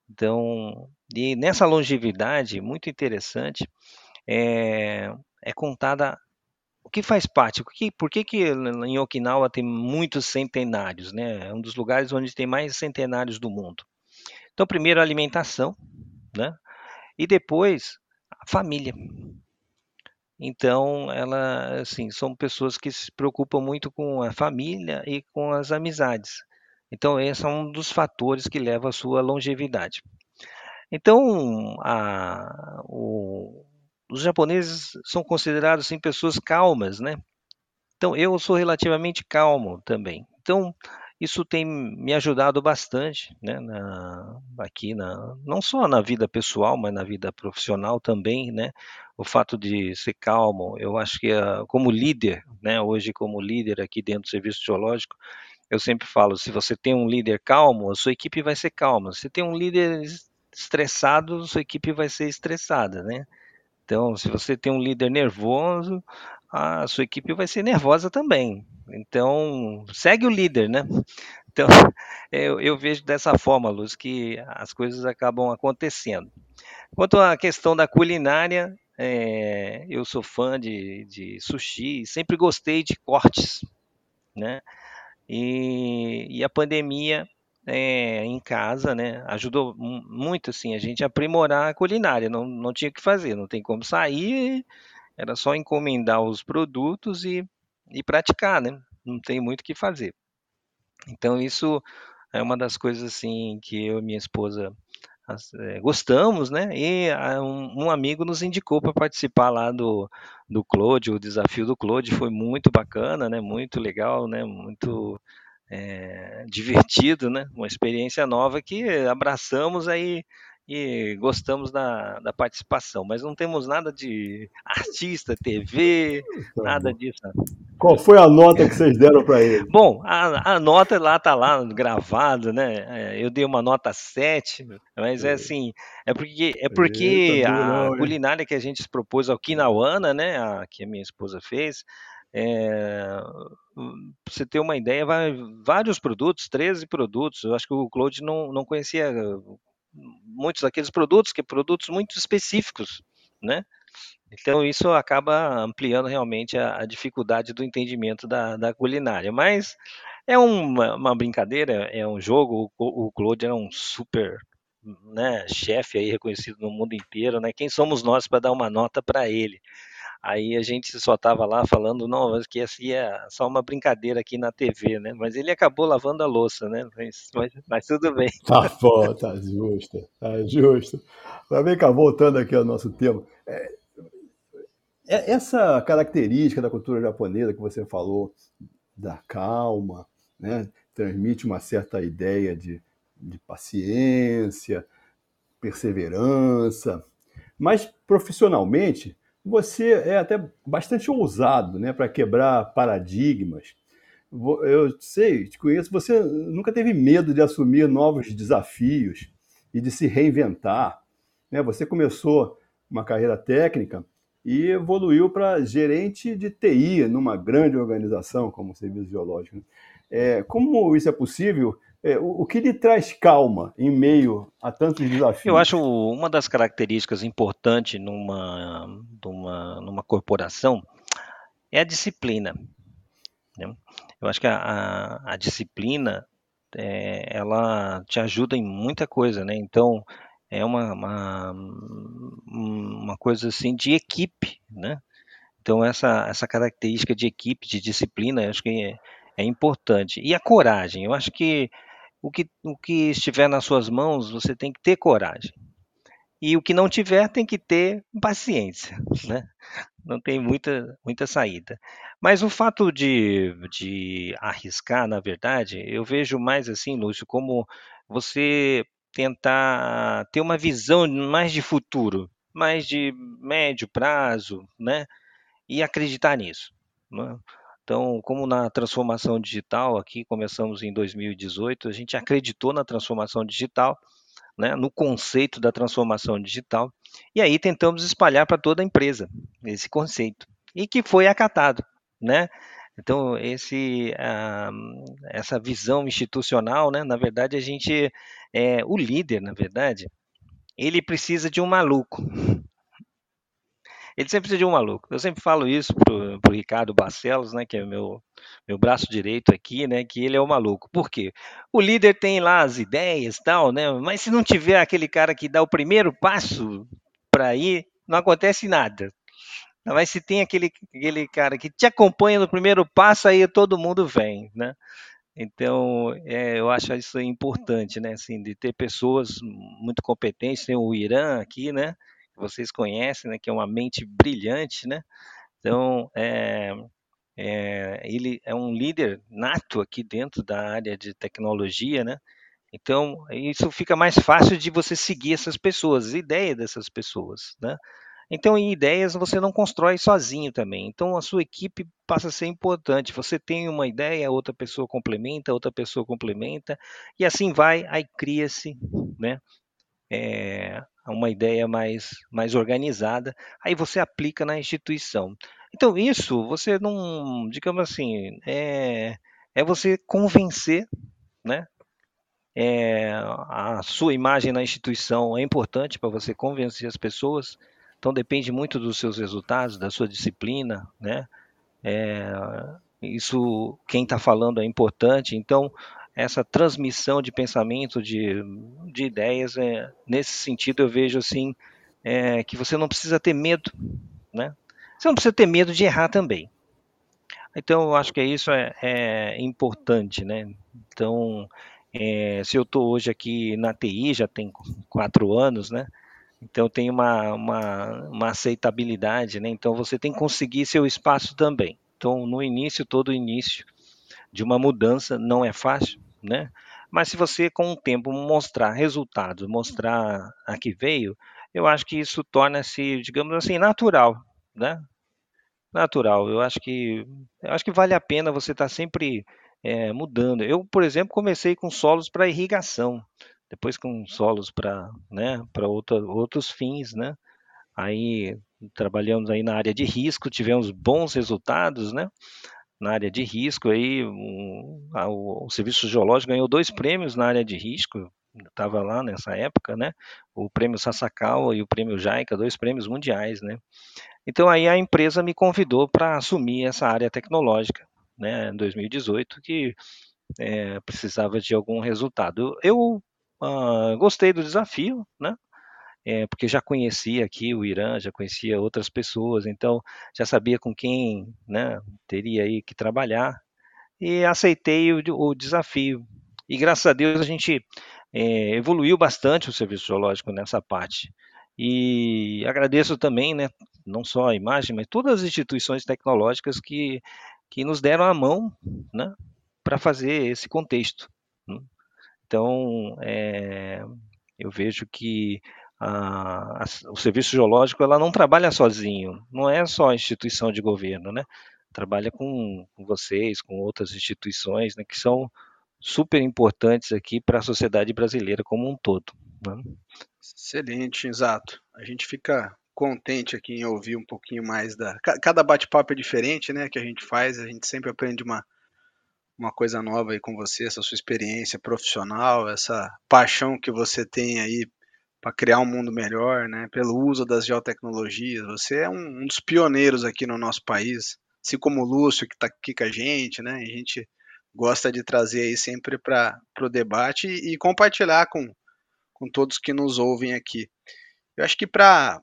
Então, e nessa longevidade, muito interessante, é, é contada que faz parte, o que, por que, que em Okinawa tem muitos centenários, né? É um dos lugares onde tem mais centenários do mundo. Então, primeiro a alimentação, né? E depois a família. Então, ela, assim, são pessoas que se preocupam muito com a família e com as amizades. Então, esse é um dos fatores que leva à sua longevidade. Então, a- o- os japoneses são considerados assim, pessoas calmas, né? Então, eu sou relativamente calmo também. Então, isso tem me ajudado bastante, né? na- aqui na, não só na vida pessoal, mas na vida profissional também, né? O fato de ser calmo, eu acho que ah, como líder, né? Hoje como líder aqui dentro do serviço geológico, eu sempre falo, se você tem um líder calmo, a sua equipe vai ser calma. Se tem um líder es- estressado, sua equipe vai ser estressada, né? Então, se você tem um líder nervoso, a sua equipe vai ser nervosa também. Então, segue o líder, né? Então, eu, eu vejo dessa forma, Luz, que as coisas acabam acontecendo. Quanto à questão da culinária, é, eu sou fã de, de sushi, sempre gostei de cortes, né? E, e a pandemia é, em casa, né, ajudou mu- muito assim a gente a aprimorar a culinária. Não, não tinha que fazer, não tem como sair, era só encomendar os produtos e, e praticar, né? Não tem muito o que fazer. Então isso é uma das coisas assim que eu e minha esposa eh, gostamos, né? E um amigo nos indicou para participar lá do, do Claude, o desafio do Claude foi muito bacana, né? Muito legal, né? Muito eh, divertido, né? Uma experiência nova que abraçamos aí e gostamos da, da participação, mas não temos nada de artista, TV, Tá nada disso. Qual foi a nota que vocês deram para ele? Bom, a, a nota lá tá lá gravado, né? É, Eu dei uma nota 7, mas é assim, é porque é porque Eita, a hein? culinária que a gente propôs ao Okinawana, né, a, que a minha esposa fez, É, você ter uma ideia, vai, vários produtos, 13 produtos, eu acho que o Claude não, não conhecia muitos daqueles produtos, que produtos muito específicos, né? Então isso acaba ampliando realmente a, a dificuldade do entendimento da, da culinária. Mas é uma, uma, brincadeira, é um jogo. O, o Claude é um super né, chefe aí reconhecido no mundo inteiro, né? Quem somos nós para dar uma nota para ele? Aí a gente só estava lá falando, não, que assim é só uma brincadeira aqui na TV, né? Mas ele acabou lavando a louça, né? Mas, mas, mas tudo bem. Tá bom, tá justo, tá justo. Mas vem cá, voltando aqui ao nosso tema. É, é, essa característica da cultura japonesa que você falou, da calma, né? transmite uma certa ideia de, de paciência, perseverança, mas profissionalmente você é até bastante ousado né, para quebrar paradigmas. Eu sei, te conheço, você nunca teve medo de assumir novos desafios e de se reinventar. Né? Você começou uma carreira técnica e evoluiu para gerente de TI numa grande organização como o Serviço Geológico. É, como isso é possível é, o, o, que lhe traz calma em meio a tantos desafios? Eu acho uma das características importantes numa, numa, numa corporação é a disciplina. Né? Eu acho que a, a, a disciplina é, ela te ajuda em muita coisa, né? Então é uma, uma, uma coisa assim de equipe, né? Então essa, essa característica de equipe, de disciplina, eu acho que é, é importante. E a coragem, eu acho que o que, o que estiver nas suas mãos, você tem que ter coragem. E o que não tiver, tem que ter paciência, né? Não tem muita, muita saída. Mas o fato de, de arriscar, na verdade, eu vejo mais assim, Lúcio, como você tentar ter uma visão mais de futuro, mais de médio prazo, né? E acreditar nisso. Né? Então, como na transformação digital, aqui começamos em 2018, a gente acreditou na transformação digital, né, no conceito da transformação digital, e aí tentamos espalhar para toda a empresa esse conceito, e que foi acatado. Né? Então, esse, essa visão institucional, né, na verdade, a gente, é, o líder, na verdade, ele precisa de um maluco, ele sempre precisa de um maluco. Eu sempre falo isso pro, pro Ricardo Barcelos, né, que é meu meu braço direito aqui, né, que ele é o maluco. Por quê? O líder tem lá as ideias, tal, né, mas se não tiver aquele cara que dá o primeiro passo para ir, não acontece nada. Mas se tem aquele, aquele cara que te acompanha no primeiro passo, aí todo mundo vem, né? Então, é, eu acho isso importante, né? Assim, de ter pessoas muito competentes. Tem o Irã aqui, né? Vocês conhecem, né, que é uma mente brilhante, né? Então, é, é, ele é um líder nato aqui dentro da área de tecnologia, né? Então, isso fica mais fácil de você seguir essas pessoas, ideia dessas pessoas, né? Então, em ideias você não constrói sozinho também. Então, a sua equipe passa a ser importante. Você tem uma ideia, outra pessoa complementa, outra pessoa complementa, e assim vai, aí cria-se, né? É, uma ideia mais, mais organizada, aí você aplica na instituição. Então, isso você não, digamos assim, é, é você convencer, né? É, a sua imagem na instituição é importante para você convencer as pessoas, então depende muito dos seus resultados, da sua disciplina, né? É, isso, quem está falando é importante, então essa transmissão de pensamento, de, de ideias, é, nesse sentido eu vejo assim é, que você não precisa ter medo, né? Você não precisa ter medo de errar também. Então eu acho que isso é, é importante, né? Então é, se eu estou hoje aqui na TI, já tem quatro anos, né? Então tem uma, uma, uma aceitabilidade, né? Então você tem que conseguir seu espaço também. Então no início, todo início, de uma mudança não é fácil, né? Mas se você com o tempo mostrar resultados, mostrar a que veio, eu acho que isso torna-se, digamos assim, natural, né? Natural. Eu acho que eu acho que vale a pena você estar tá sempre é, mudando. Eu, por exemplo, comecei com solos para irrigação, depois com solos para, né, para outros fins, né? Aí trabalhamos aí na área de risco, tivemos bons resultados, né? Na área de risco aí, um, a, o, o, Serviço Geológico ganhou dois prêmios na área de risco, estava lá nessa época, né? O prêmio Sasakawa e o prêmio JICA, dois prêmios mundiais, né? Então aí a empresa me convidou para assumir essa área tecnológica, né? Em 2018, que é, precisava de algum resultado. Eu uh, gostei do desafio, né? É, porque já conhecia aqui o Irã, já conhecia outras pessoas, então já sabia com quem né, teria aí que trabalhar e aceitei o, o desafio. E graças a Deus a gente é, evoluiu bastante o serviço geológico nessa parte. E agradeço também, né, não só a imagem, mas todas as instituições tecnológicas que, que nos deram a mão né, para fazer esse contexto. Né. Então, é, eu vejo que a, o serviço geológico ela não trabalha sozinho, não é só a instituição de governo, né? Trabalha com, com vocês, com outras instituições, né, que são super importantes aqui para a sociedade brasileira como um todo. Né? Excelente, exato. A gente fica contente aqui em ouvir um pouquinho mais da. Cada bate-papo é diferente, né? Que a gente faz, a gente sempre aprende uma, uma coisa nova aí com você, essa sua experiência profissional, essa paixão que você tem aí para criar um mundo melhor, né? Pelo uso das geotecnologias. Você é um, um dos pioneiros aqui no nosso país, assim como o Lúcio que está aqui com a gente, né? A gente gosta de trazer aí sempre para o debate e, e compartilhar com, com todos que nos ouvem aqui. Eu acho que para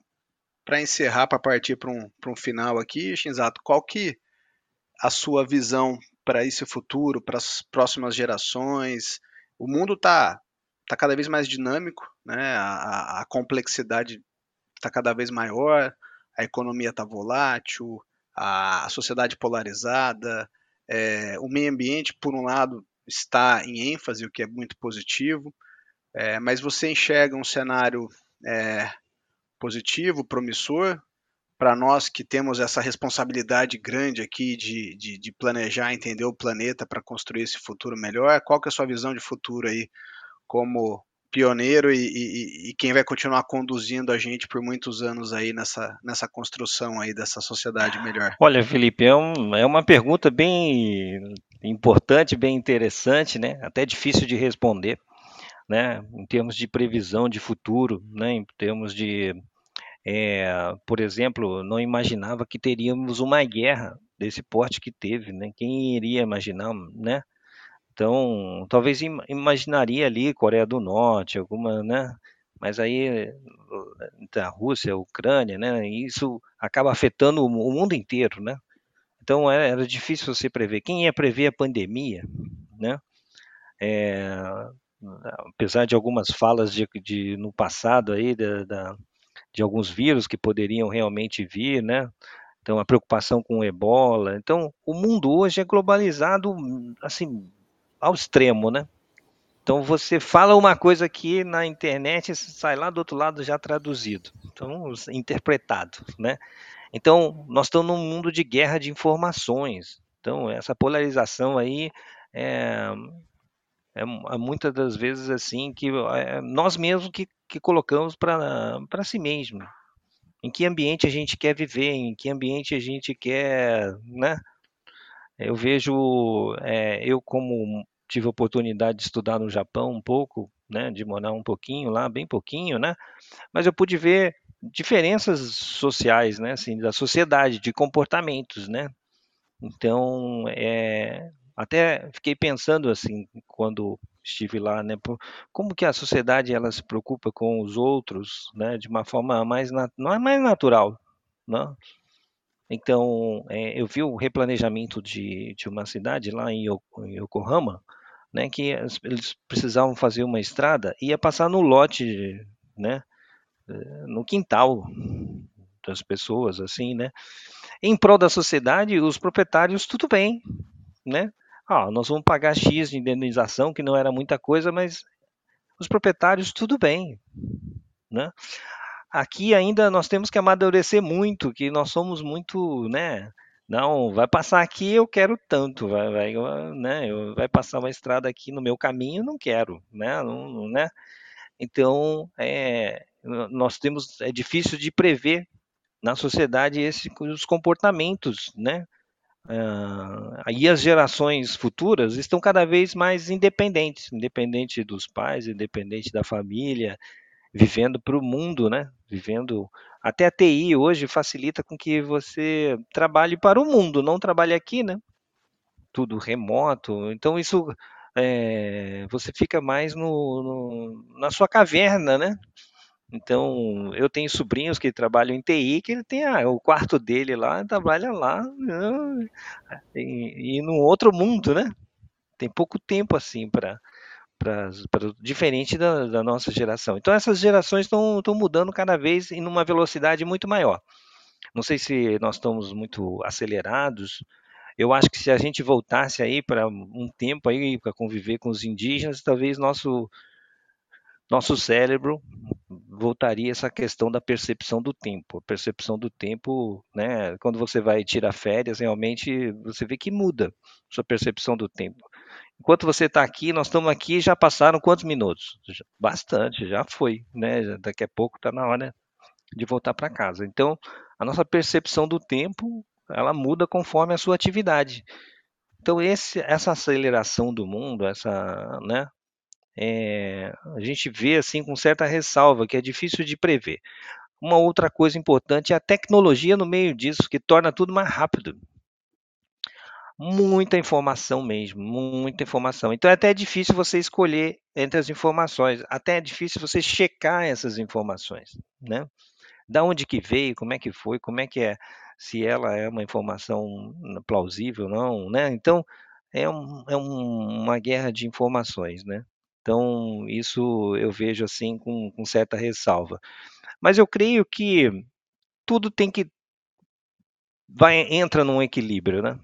encerrar, para partir para um, um final aqui, Shinzato, qual que a sua visão para esse futuro, para as próximas gerações? O mundo está tá cada vez mais dinâmico, né? a, a complexidade está cada vez maior, a economia está volátil, a, a sociedade polarizada, é, o meio ambiente, por um lado, está em ênfase, o que é muito positivo, é, mas você enxerga um cenário é, positivo, promissor, para nós que temos essa responsabilidade grande aqui de, de, de planejar, entender o planeta para construir esse futuro melhor, qual que é a sua visão de futuro aí como pioneiro e, e, e, quem vai continuar conduzindo a gente por muitos anos aí nessa, nessa construção aí dessa sociedade melhor? Olha, Felipe, é, um, é uma pergunta bem importante, bem interessante, né? Até difícil de responder, né? Em termos de previsão de futuro, né? Em termos de, é, por exemplo, não imaginava que teríamos uma guerra desse porte que teve, né? Quem iria imaginar, né? Então, talvez imaginaria ali Coreia do Norte, alguma, né? Mas aí a Rússia, a Ucrânia, né? Isso acaba afetando o mundo inteiro, né? Então era difícil você prever. Quem ia prever a pandemia, né? É, apesar de algumas falas de, de no passado aí da, da, de alguns vírus que poderiam realmente vir, né? Então a preocupação com o Ebola. Então o mundo hoje é globalizado, assim ao extremo, né? Então você fala uma coisa aqui na internet sai lá do outro lado já traduzido, então interpretado, né? Então nós estamos num mundo de guerra de informações. Então essa polarização aí é, é, é muitas das vezes assim que é nós mesmos que, que colocamos para si mesmo. Em que ambiente a gente quer viver, em que ambiente a gente quer, né? Eu vejo, é, eu como tive a oportunidade de estudar no Japão um pouco, né, de morar um pouquinho lá, bem pouquinho, né, mas eu pude ver diferenças sociais, né, assim, da sociedade, de comportamentos, né. Então, é, até fiquei pensando assim quando estive lá, né, por, como que a sociedade ela se preocupa com os outros, né, de uma forma mais não é mais natural, né? Então, é, eu vi o replanejamento de, de uma cidade lá em, Yokohama, né, que eles precisavam fazer uma estrada, ia passar no lote, né, eh, no quintal das pessoas, assim, né. Em prol da sociedade, os proprietários, tudo bem, né. Ah, nós vamos pagar X de indenização, que não era muita coisa, mas os proprietários, tudo bem, né. Aqui ainda nós temos que amadurecer muito, que nós somos muito, né, não, vai passar aqui, eu quero tanto, vai, vai, né, vai passar uma estrada aqui no meu caminho, não quero, né, não, né? Então, é, nós temos é difícil de prever na sociedade esses os comportamentos, né? Uh, e as gerações futuras estão cada vez mais independentes, independente dos pais, independente da família, vivendo para o mundo, né? Vivendo até a TI hoje facilita com que você trabalhe para o mundo, não trabalhe aqui, né? Tudo remoto. Então isso é, você fica mais no, no, na sua caverna, né? Então, eu tenho sobrinhos que trabalham em TI, que ele tem ah, o quarto dele lá, trabalha lá, né? e, e num outro mundo, né? Tem pouco tempo assim para diferente da, da, nossa geração. Então essas gerações estão mudando cada vez em uma velocidade muito maior. Não sei se nós estamos muito acelerados. Eu acho que se a gente voltasse aí para um tempo aí para conviver com os indígenas, talvez nosso nosso cérebro voltaria essa questão da percepção do tempo. A percepção do tempo, né, quando você vai tirar férias, realmente você vê que muda sua percepção do tempo. Enquanto você está aqui, nós estamos aqui, já passaram quantos minutos? Bastante, já foi, né? Daqui a pouco está na hora de voltar para casa. Então, a nossa percepção do tempo, ela muda conforme a sua atividade. Então, esse, essa aceleração do mundo, essa, né, é, a gente vê assim com certa ressalva que é difícil de prever. Uma outra coisa importante é a tecnologia no meio disso, que torna tudo mais rápido. Muita informação mesmo, muita informação. Então é até difícil você escolher entre as informações, até é difícil você checar essas informações, né? Da onde que veio, como é que foi, como é que é, se ela é uma informação plausível ou não, né? Então é, um, é um, uma guerra de informações, né? Então, isso eu vejo assim com, com certa ressalva. Mas eu creio que tudo tem que vai entra num equilíbrio, né?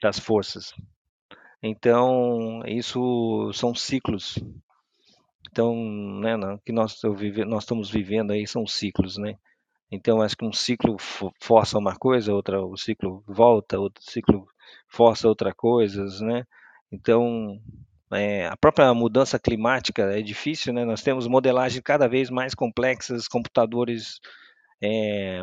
Das forças. Então, isso são ciclos. Então, né, que nós, vive, nós estamos vivendo aí são ciclos, né? Então, acho que um ciclo força uma coisa, outra, o ciclo volta, outro ciclo força outra coisa, né? Então, é, a própria mudança climática é difícil, né? Nós temos modelagens cada vez mais complexas, computadores é,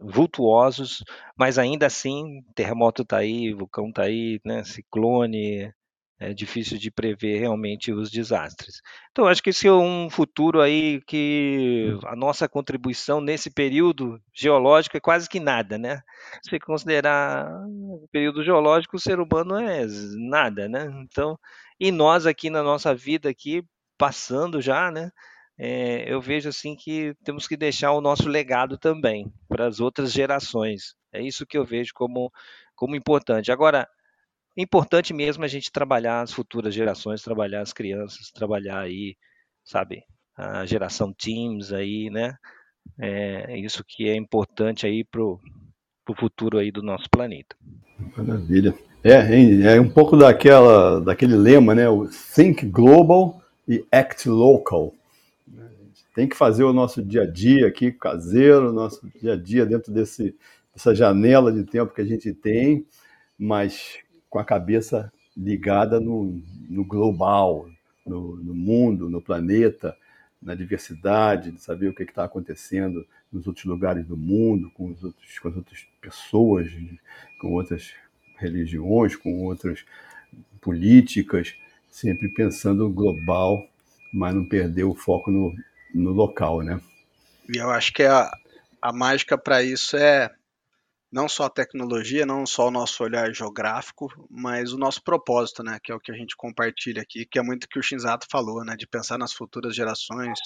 vultuosos, mas ainda assim, terremoto está aí, vulcão está aí, né? ciclone, é difícil de prever realmente os desastres. Então, acho que esse é um futuro aí que a nossa contribuição nesse período geológico é quase que nada, né? Se considerar o período geológico, o ser humano é nada, né? Então, e nós aqui na nossa vida aqui passando já, né? É, eu vejo assim que temos que deixar o nosso legado também para as outras gerações. É isso que eu vejo como como importante. Agora, importante mesmo a gente trabalhar as futuras gerações, trabalhar as crianças, trabalhar aí, sabe, a geração Teams aí, né? É isso que é importante aí pro, pro futuro aí do nosso planeta. Maravilha. É, é um pouco daquela, daquele lema, né? O Think Global e Act Local. Tem que fazer o nosso dia a dia aqui, caseiro, nosso dia a dia dentro desse, dessa janela de tempo que a gente tem, mas com a cabeça ligada no, no global, no, no, mundo, no planeta, na diversidade, de saber o que está acontecendo nos outros lugares do mundo, com, os outros, com as outras pessoas, com outras religiões, com outras políticas, sempre pensando global, mas não perder o foco no, no local, né? E eu acho que a, a mágica para isso é não só a tecnologia, não só o nosso olhar geográfico, mas o nosso propósito, né, que é o que a gente compartilha aqui, que é muito o que o Shinzato falou, né, de pensar nas futuras gerações,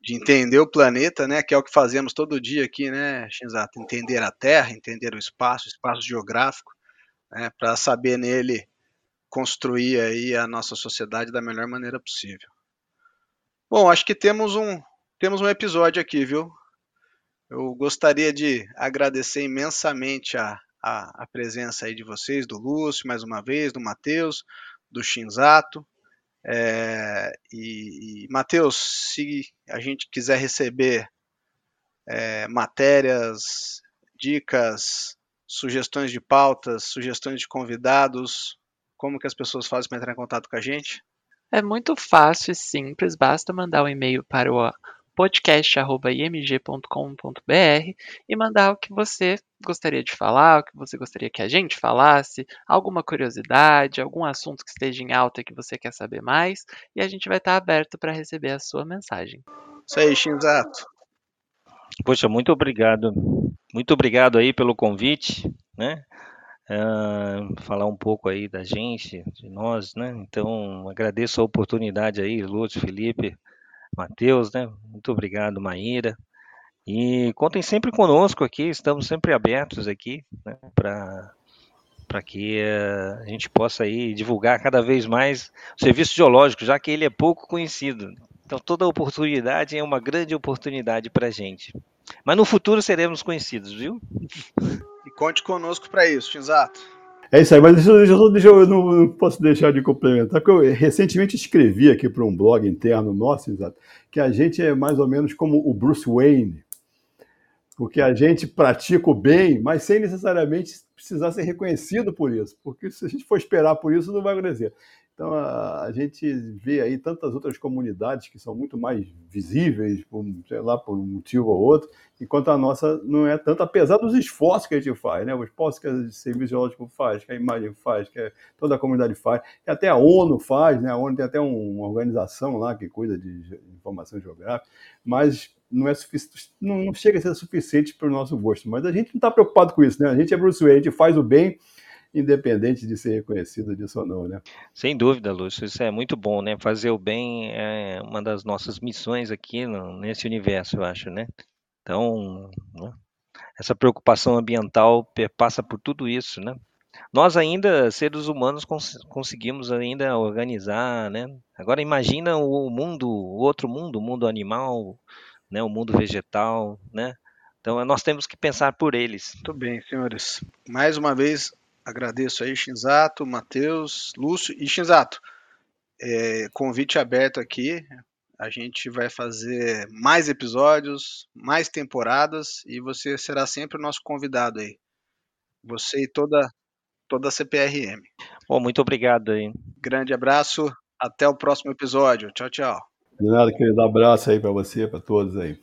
de entender o planeta, né, que é o que fazemos todo dia aqui, né, Shinzato, entender a Terra, entender o espaço, o espaço geográfico, né, para saber nele construir aí a nossa sociedade da melhor maneira possível. Bom, acho que temos um temos um episódio aqui, viu? Eu gostaria de agradecer imensamente a, a, a, presença aí de vocês, do Lúcio, mais uma vez, do Matheus, do Shinzato. É, e, e Matheus, se a gente quiser receber é, matérias, dicas, sugestões de pautas, sugestões de convidados, como que as pessoas fazem para entrar em contato com a gente? É muito fácil e simples, basta mandar um e-mail para o podcast.img.com.br e mandar o que você gostaria de falar, o que você gostaria que a gente falasse, alguma curiosidade, algum assunto que esteja em alta que você quer saber mais, e a gente vai estar aberto para receber a sua mensagem. Isso aí, Shinzato. Poxa, muito obrigado. Muito obrigado aí pelo convite, né? Uh, falar um pouco aí da gente, de nós, né? Então, agradeço a oportunidade aí, Lúcio, Felipe, Matheus, né? Muito obrigado, Maíra. E contem sempre conosco aqui, estamos sempre abertos aqui, né? Para para que uh, a gente possa aí divulgar cada vez mais o serviço geológico, já que ele é pouco conhecido. Então, toda oportunidade é uma grande oportunidade para a gente. Mas no futuro seremos conhecidos, viu? E conte conosco para isso, Tinzato. É isso aí, mas deixa, deixa, deixa eu não, não, posso deixar de complementar, porque eu recentemente escrevi aqui para um blog interno nosso, exato, que a gente é mais ou menos como o Bruce Wayne, porque a gente pratica o bem, mas sem necessariamente precisar ser reconhecido por isso, porque se a gente for esperar por isso, não vai acontecer. Então a, a, gente vê aí tantas outras comunidades que são muito mais visíveis, por, sei lá, por um motivo ou outro, enquanto a nossa não é tanto, apesar dos esforços que a gente faz, né? Os esforços que o Serviço Geológico faz, que a imagem faz, que toda a comunidade faz, que até a ONU faz, né? A ONU tem até uma organização lá que cuida de informação geográfica, mas não é suficiente, não, não chega a ser suficiente para o nosso gosto. Mas a gente não está preocupado com isso, né? A gente é Bruce Wayne, a gente faz o bem independente de ser reconhecido disso ou não, né? Sem dúvida, Lúcio, isso é muito bom, né? Fazer o bem é uma das nossas missões aqui no, nesse universo, eu acho, né? Então, né? essa preocupação ambiental passa por tudo isso, né? Nós ainda, seres humanos, cons conseguimos ainda organizar, né? Agora imagina o mundo, o outro mundo, o mundo animal, né? O mundo vegetal, né? Então nós temos que pensar por eles. Muito bem, senhores. Mais uma vez, Agradeço aí, Shinzato, Matheus, Lúcio e Shinzato. É, convite aberto aqui. A gente vai fazer mais episódios, mais temporadas e você será sempre o nosso convidado aí. Você e toda, toda a CPRM. Bom, muito obrigado aí. Grande abraço. Até o próximo episódio. Tchau, tchau. De nada, querido. Abraço aí para você, para todos aí.